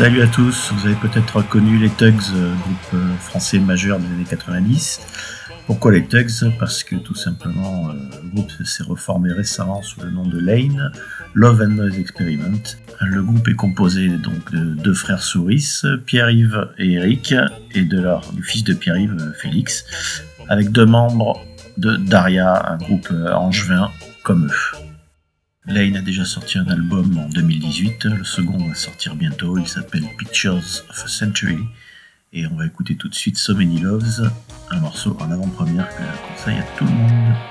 Salut à tous, vous avez peut-être reconnu les Tugs, euh, groupe euh, français majeur des années 90. Pourquoi les Tugs Parce que tout simplement, euh, le groupe s'est reformé récemment sous le nom de Lane, Love and Noise Experiment. Le groupe est composé donc de deux frères Souris, Pierre-Yves et Eric, et de leur, du fils de Pierre-Yves, Félix, avec deux membres de Daria, un groupe angevin comme eux. Lane a déjà sorti un album en 2018, le second va sortir bientôt, il s'appelle Pictures of a Century, et on va écouter tout de suite So Many Loves, un morceau en avant-première que je conseille à tout le monde.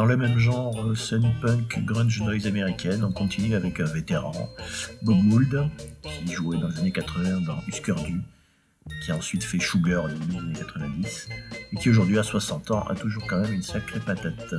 Dans le même genre euh, sun punk grunge noise américaine, on continue avec un vétéran, Bob Mould, qui jouait dans les années 80 dans Husker Du, qui a ensuite fait Sugar au début des années 90, et qui aujourd'hui à 60 ans a toujours quand même une sacrée patate.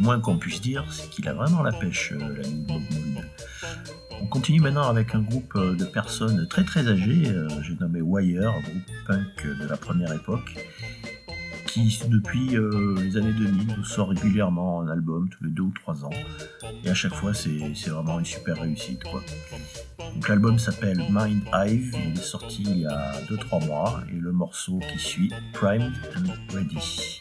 Moins qu'on puisse dire, c'est qu'il a vraiment la pêche, euh, l'ami Bob Mould. On continue maintenant avec un groupe euh, de personnes très très âgées, euh, j'ai nommé Wire, un groupe punk de la première époque, qui depuis euh, les années 2000 nous sort régulièrement un album tous les deux ou trois ans. Et à chaque fois c'est vraiment une super réussite. Donc l'album s'appelle Mind Hive, il est sorti il y a 2-3 mois et le morceau qui suit Primed and Ready.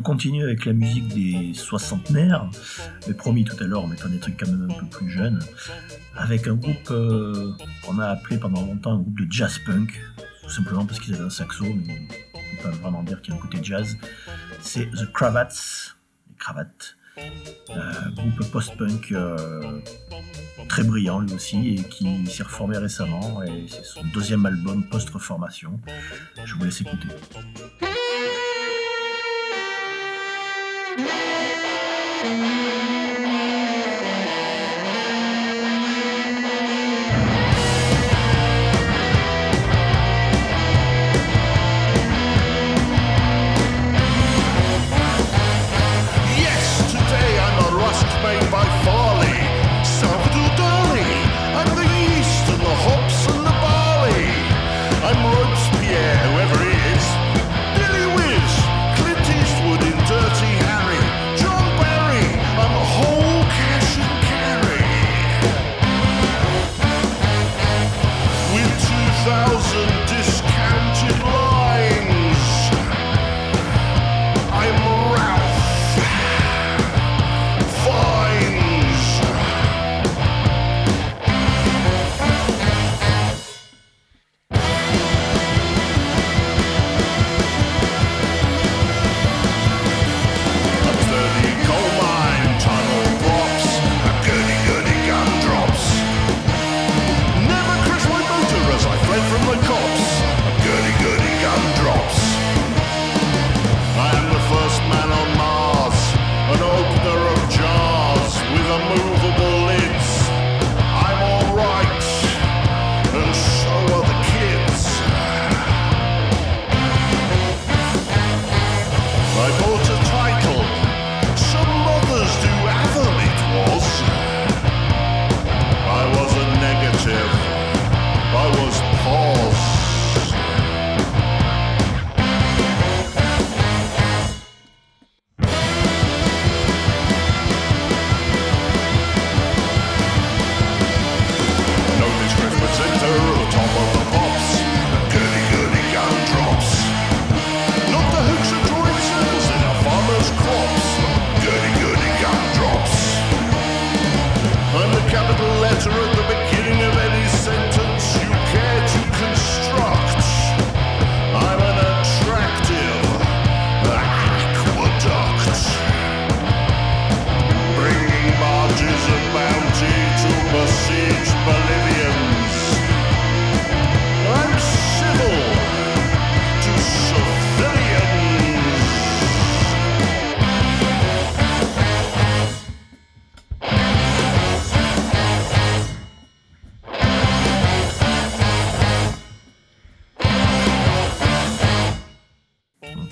On continue avec la musique des soixantenaires, mais promis tout à l'heure, en mettant des trucs quand même un peu plus jeunes, avec un groupe euh, qu'on a appelé pendant longtemps un groupe de jazz punk, tout simplement parce qu'ils avaient un saxo, mais on peut pas vraiment dire qu'il y a un côté jazz. C'est The Cravats, les cravates, euh, groupe post-punk euh, très brillant lui aussi et qui s'est reformé récemment et c'est son deuxième album post-reformation. Je vous laisse écouter. Thank you.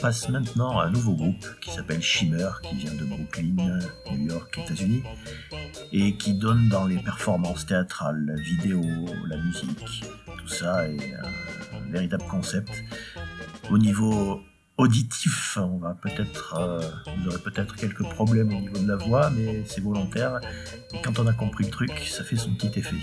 Passe maintenant à un nouveau groupe qui s'appelle Shimmer, qui vient de Brooklyn, New York, États-Unis, et qui donne dans les performances théâtrales, la vidéo, la musique. Tout ça est un véritable concept. Au niveau auditif, on va peut-être, euh, vous aurez peut-être quelques problèmes au niveau de la voix, mais c'est volontaire. Quand on a compris le truc, ça fait son petit effet.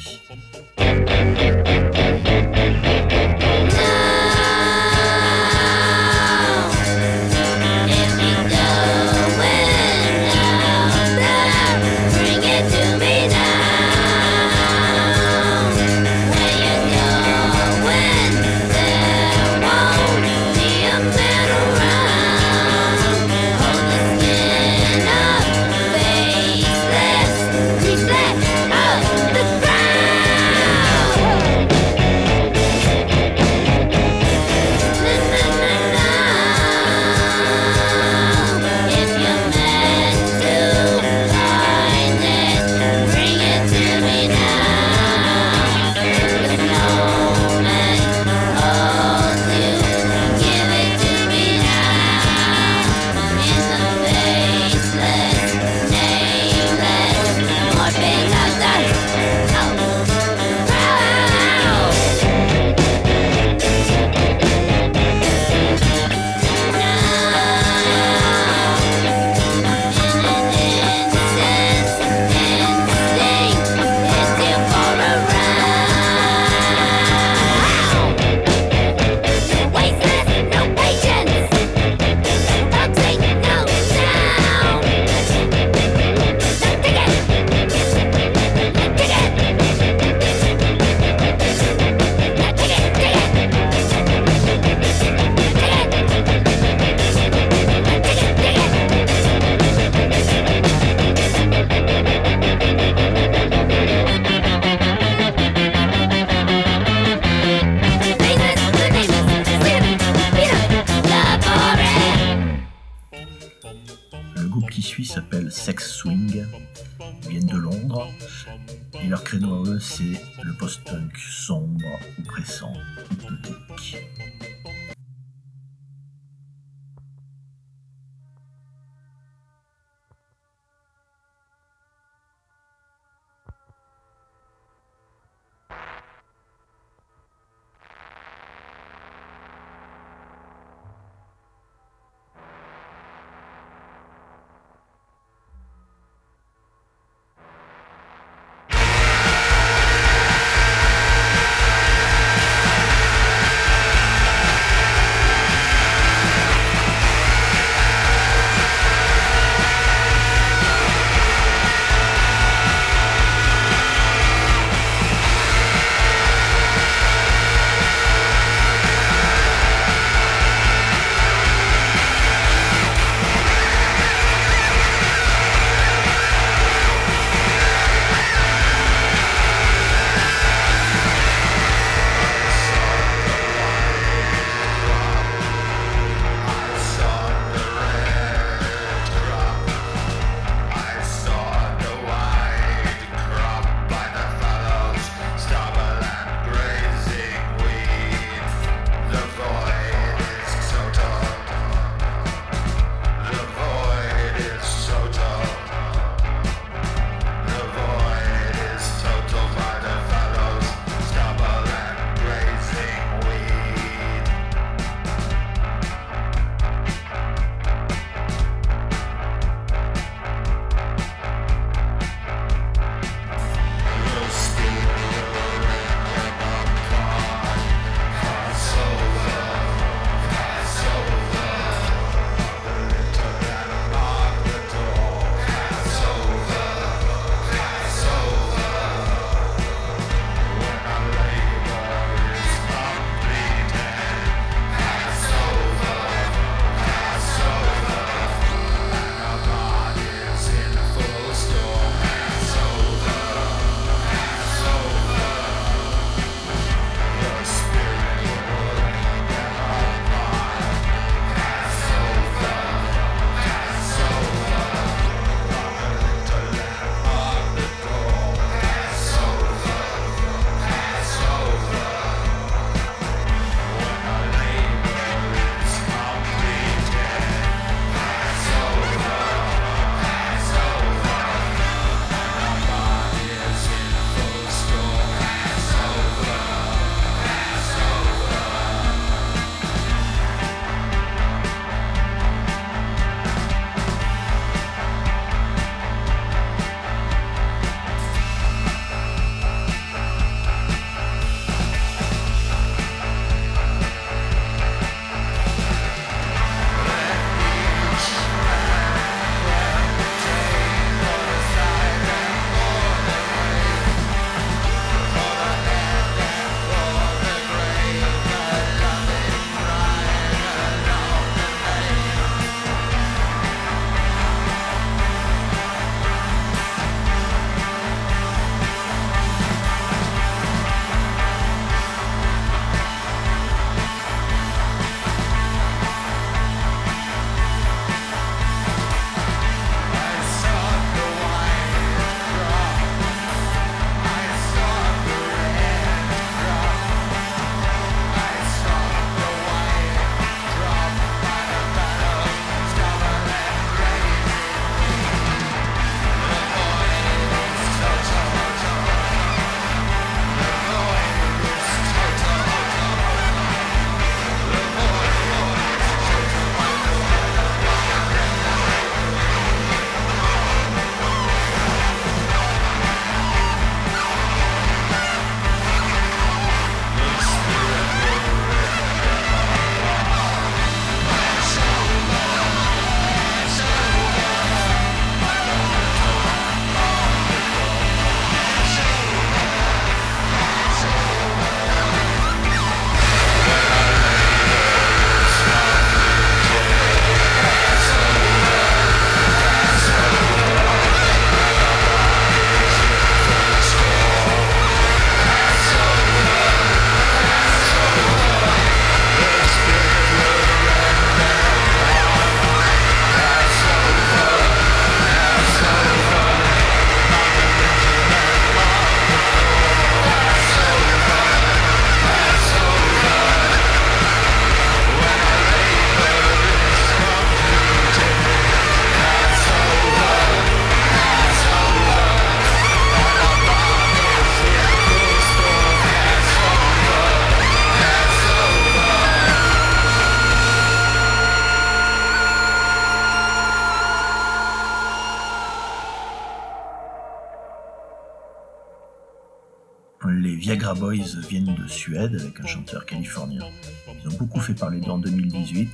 Boys viennent de Suède avec un chanteur californien. Ils ont beaucoup fait parler d'eux en 2018.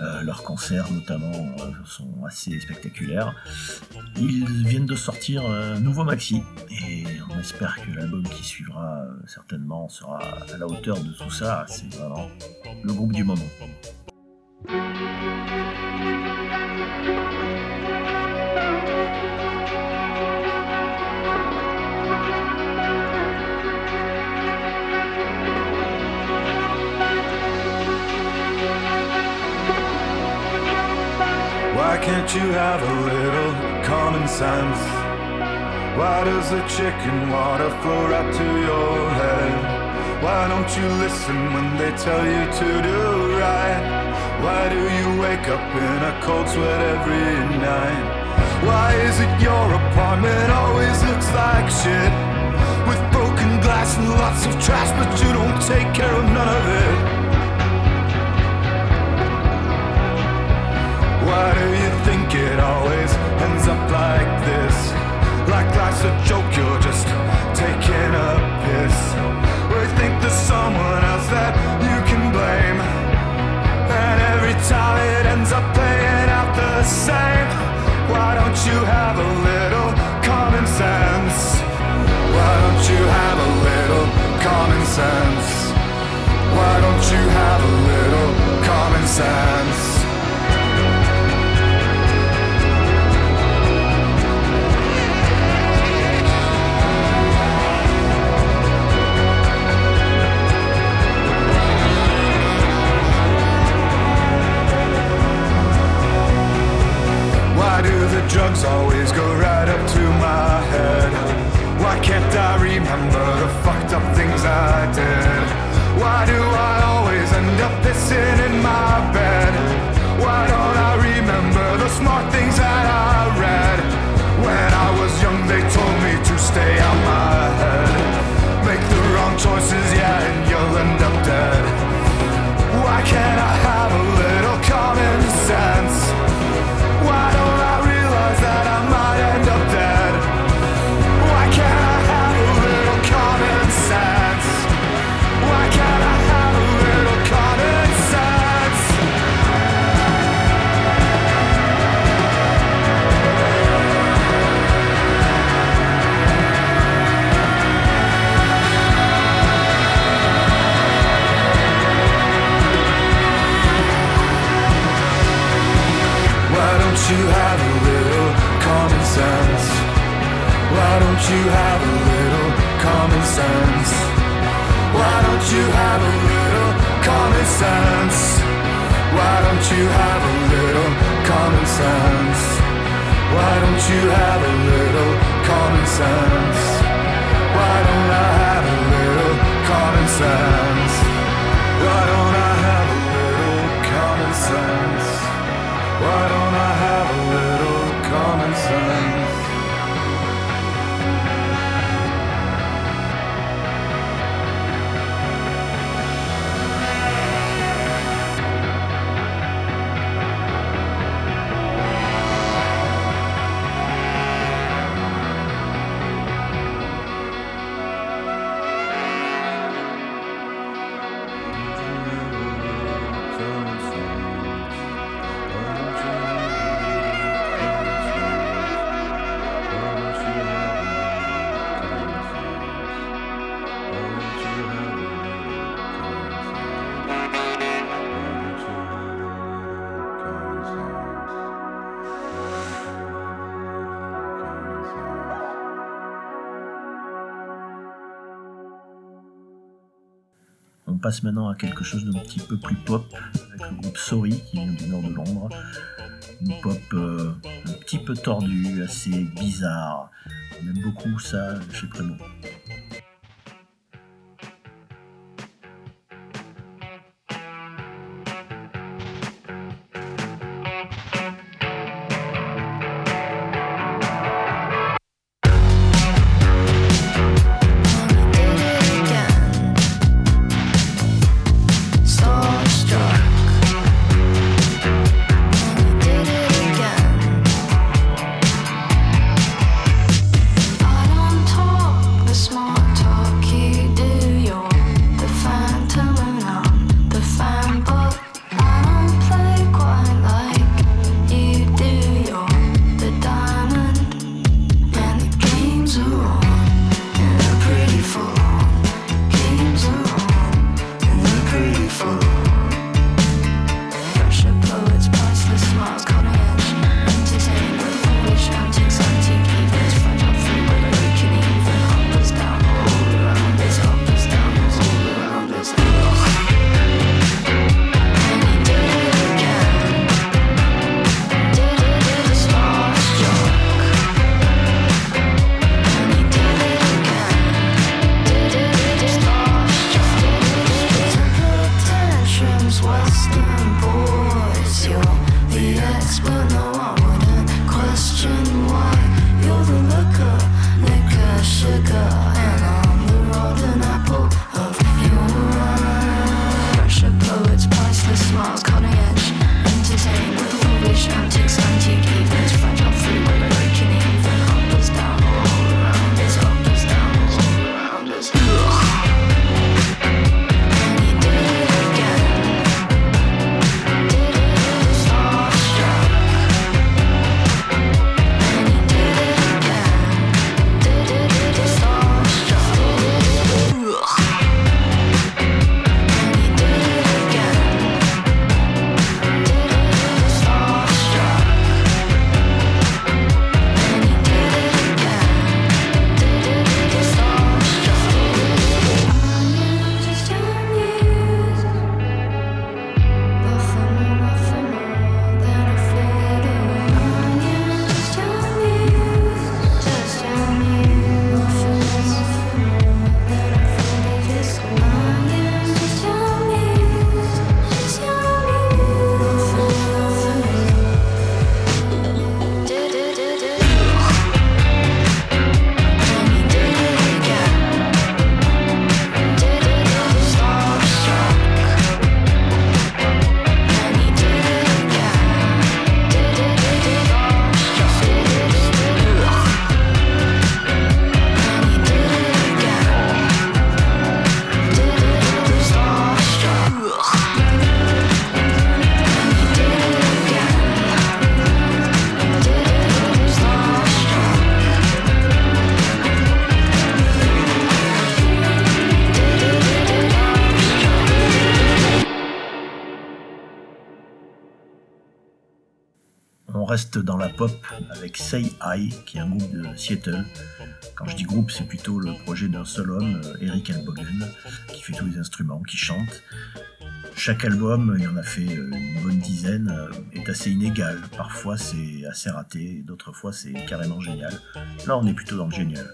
Euh, leurs concerts notamment euh, sont assez spectaculaires. Ils viennent de sortir un nouveau maxi et on espère que l'album qui suivra euh, certainement sera à la hauteur de tout ça. C'est vraiment le groupe du moment. Why can't you have a little common sense? Why does the chicken water flow right to your head? Why don't you listen when they tell you to do right? Why do you wake up in a cold sweat every night? Why is it your apartment always looks like shit? With broken glass and lots of trash, but you don't take care of none of it. Why do you always ends up like this? Like life's a joke, you're just taking a piss. We think there's someone else that you can blame. And every time it ends up playing out the same. Why don't you have a little common sense? Why don't you have a little common sense? Why don't you have a little common sense? Always go right up to my head? Why can't I remember the fucked up things I did? Why do I always end up pissing in my bed? Why don't I remember the smart things that I read? When I was young, they told me to stay sun. Maintenant à quelque chose d'un petit peu plus pop avec le groupe Sorry qui vient du nord de Londres. Une pop euh, un petit peu tordue, assez bizarre. On aime beaucoup ça chez Prémo. Dans la pop avec Say I, qui est un groupe de Seattle. Quand je dis groupe, c'est plutôt le projet d'un seul homme, euh, Eric Elbogen, qui fait tous les instruments, qui chante. Chaque album, il en a fait euh, une bonne dizaine, euh, est assez inégal. Parfois c'est assez raté, d'autres fois c'est carrément génial. Là on est plutôt dans le génial.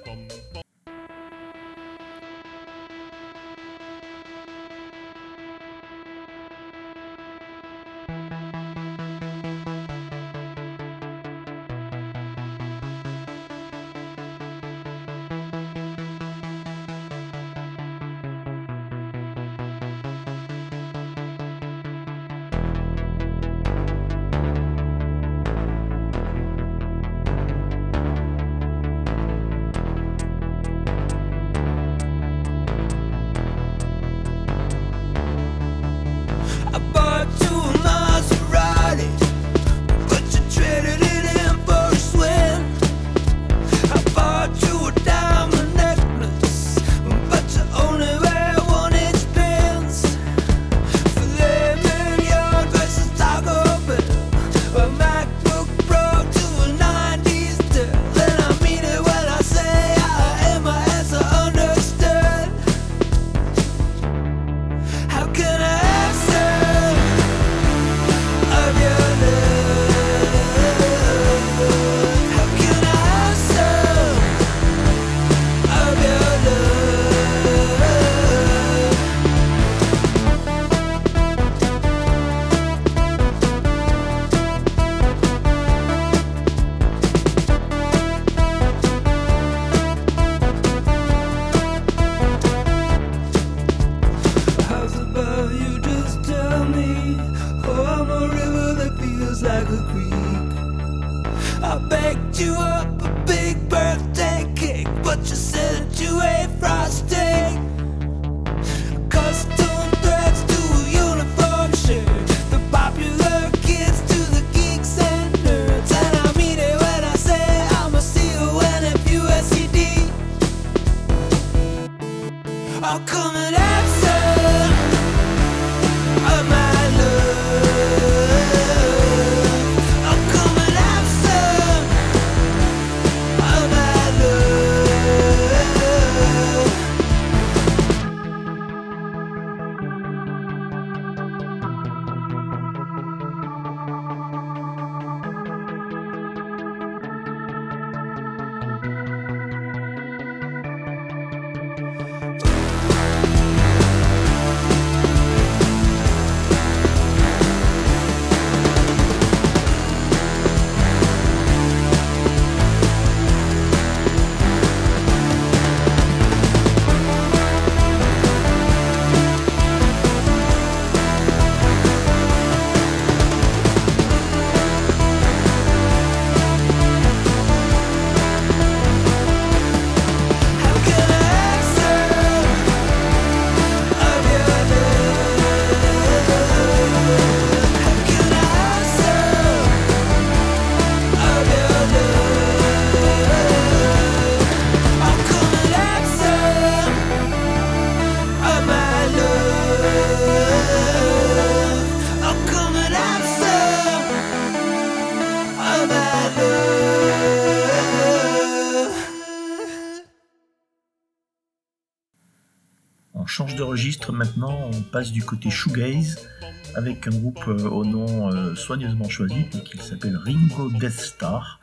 Passe du côté shoegaze avec un groupe euh, au nom euh, soigneusement choisi qui s'appelle Ringo Death Star.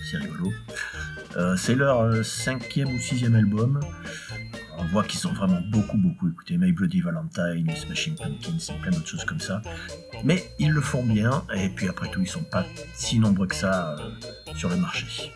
C'est rigolo. Euh, c'est leur cinquième ou sixième album. On voit qu'ils ont vraiment beaucoup beaucoup écouté My Bloody Valentine, Smashing Pumpkins plein d'autres choses comme ça. Mais ils le font bien et puis après tout ils sont pas si nombreux que ça sur le marché.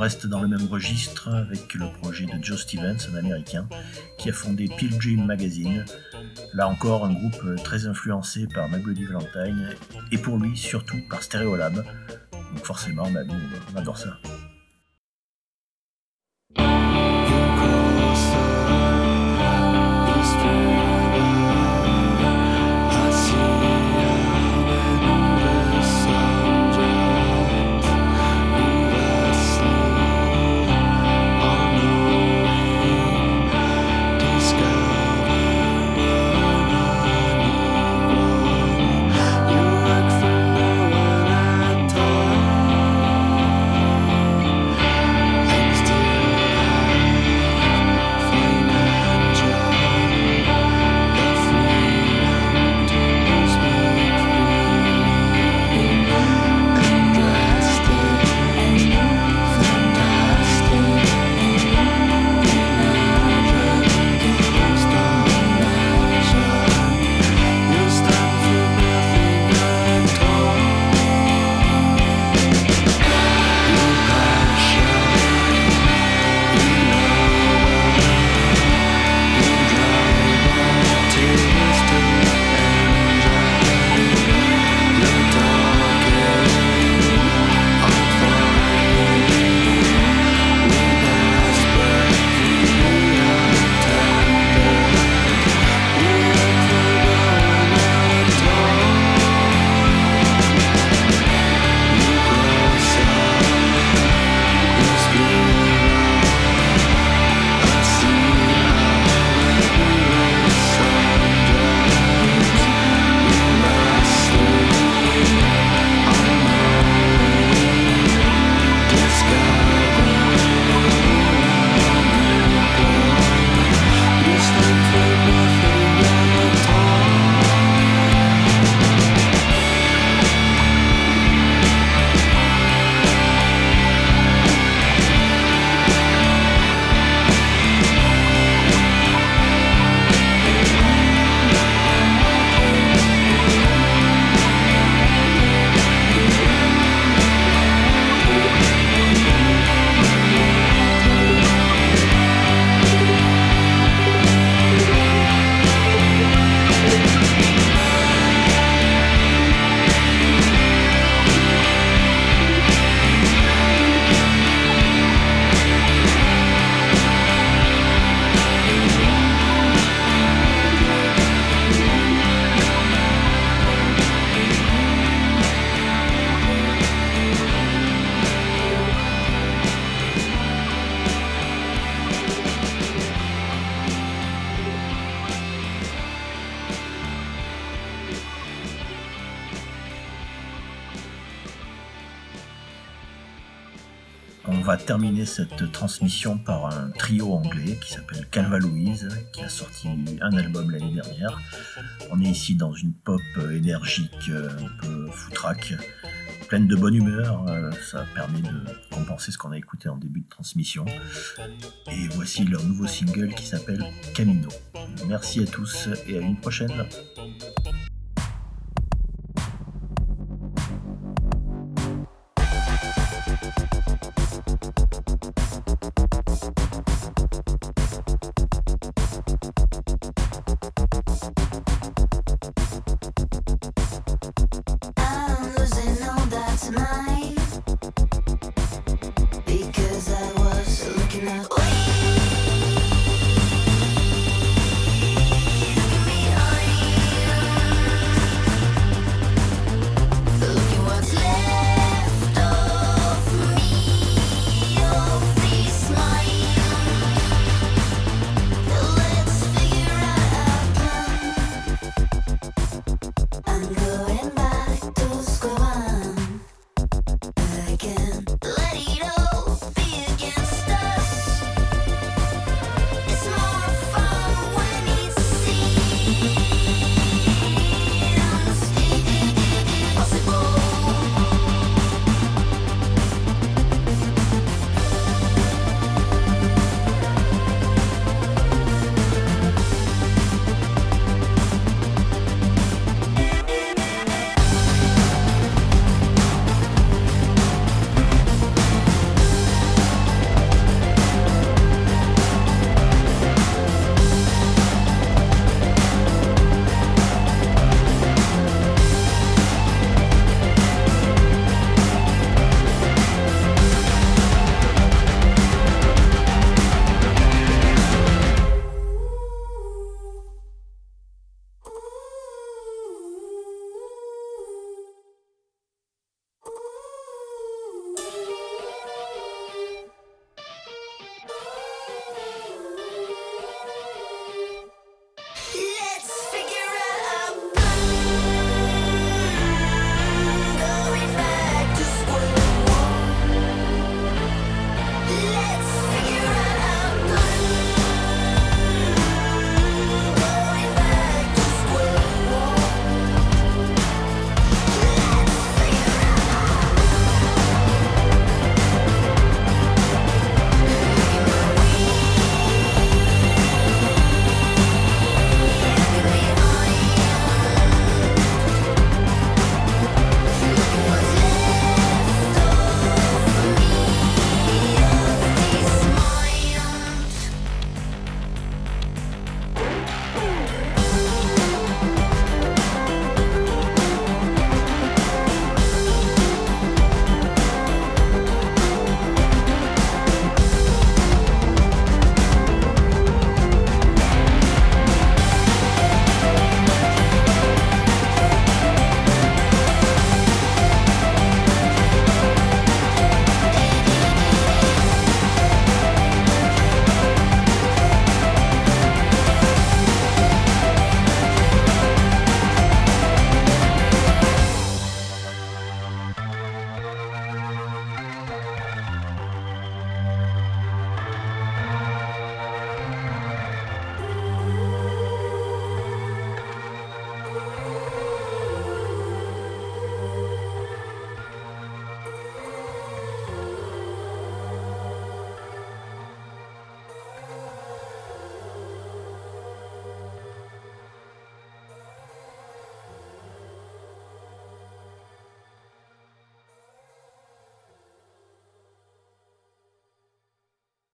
Reste dans le même registre avec le projet de Joe Stevens, un américain, qui a fondé Pilgrim Magazine. Là encore, un groupe très influencé par My Bloody Valentine et pour lui surtout par Stereolab. Donc forcément, bah, nous, on adore ça. Va terminer cette transmission par un trio anglais qui s'appelle Calva Louise, qui a sorti un album l'année dernière. On est ici dans une pop énergique, un peu foutraque, pleine de bonne humeur. Euh, Ça permet de compenser ce qu'on a écouté en début de transmission. Et voici leur nouveau single qui s'appelle Camino. Merci à tous et à une prochaine.